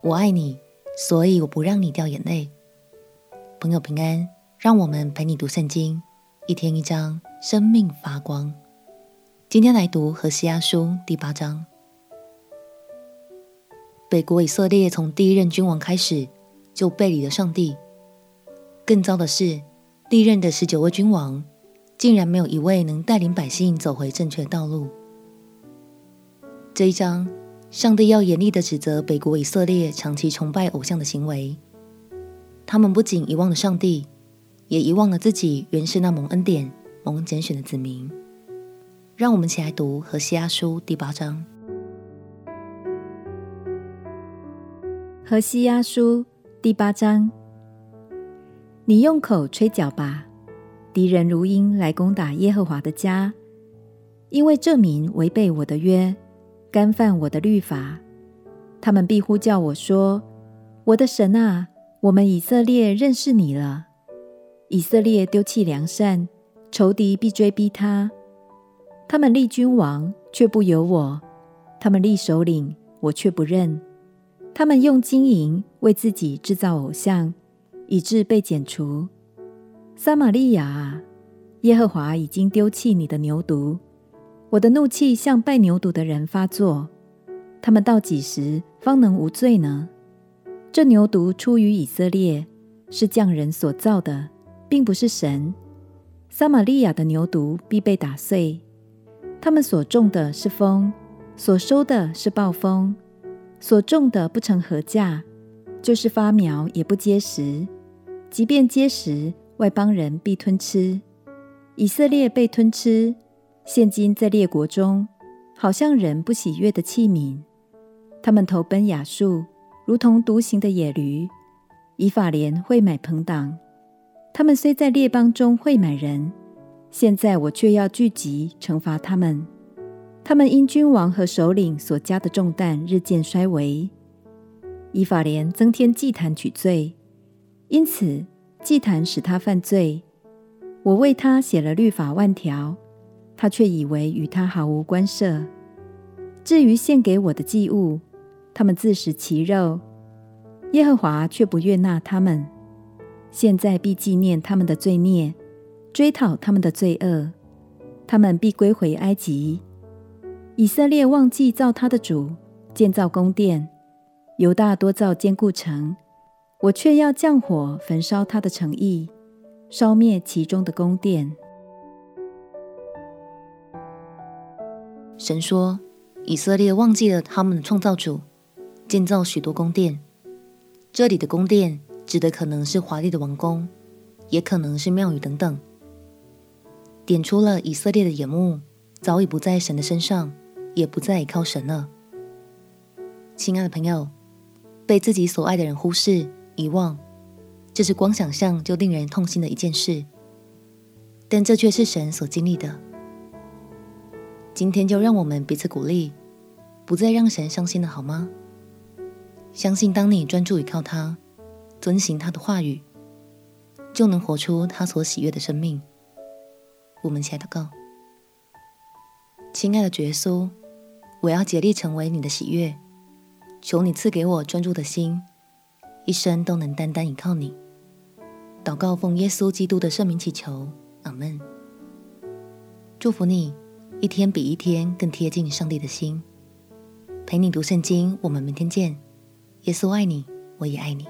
我爱你，所以我不让你掉眼泪。朋友平安，让我们陪你读圣经，一天一章，生命发光。今天来读何西阿书第八章。北国以色列从第一任君王开始就背离了上帝。更糟的是，历任的十九位君王，竟然没有一位能带领百姓走回正确道路。这一章，上帝要严厉地指责北国以色列长期崇拜偶像的行为。他们不仅遗忘了上帝，也遗忘了自己原是那蒙恩典、蒙拣选的子民。让我们一起来读何西阿书第八章。何西阿书第八章，你用口吹角吧，敌人如鹰来攻打耶和华的家，因为这民违背我的约。干犯我的律法，他们必呼叫我说：“我的神啊，我们以色列认识你了。”以色列丢弃良善，仇敌必追逼他。他们立君王，却不由我；他们立首领，我却不认。他们用金银为自己制造偶像，以致被剪除。撒玛利亚啊，耶和华已经丢弃你的牛犊。我的怒气向拜牛犊的人发作，他们到几时方能无罪呢？这牛犊出于以色列，是匠人所造的，并不是神。撒玛利亚的牛犊必被打碎。他们所种的是风，所收的是暴风，所种的不成禾稼，就是发苗也不结实。即便结实，外邦人必吞吃。以色列被吞吃。现今在列国中，好像人不喜悦的器皿。他们投奔雅述，如同独行的野驴。以法莲会买朋党。他们虽在列邦中会买人，现在我却要聚集惩罚他们。他们因君王和首领所加的重担日渐衰微。以法莲增添祭坛取罪，因此祭坛使他犯罪。我为他写了律法万条。他却以为与他毫无关涉。至于献给我的祭物，他们自食其肉，耶和华却不悦纳他们。现在必纪念他们的罪孽，追讨他们的罪恶。他们必归回埃及。以色列忘记造他的主，建造宫殿；犹大多造坚固城，我却要降火焚烧他的城邑，烧灭其中的宫殿。神说：“以色列忘记了他们的创造主，建造许多宫殿。这里的宫殿指的可能是华丽的王宫，也可能是庙宇等等。点出了以色列的眼目早已不在神的身上，也不再依靠神了。亲爱的朋友，被自己所爱的人忽视、遗忘，这是光想象就令人痛心的一件事。但这却是神所经历的。”今天就让我们彼此鼓励，不再让神伤心了，好吗？相信当你专注依靠他，遵行他的话语，就能活出他所喜悦的生命。我们一起来祷告：亲爱的耶稣，我要竭力成为你的喜悦，求你赐给我专注的心，一生都能单单依靠你。祷告奉耶稣基督的圣名祈求，阿门。祝福你。一天比一天更贴近上帝的心，陪你读圣经。我们明天见。耶稣爱你，我也爱你。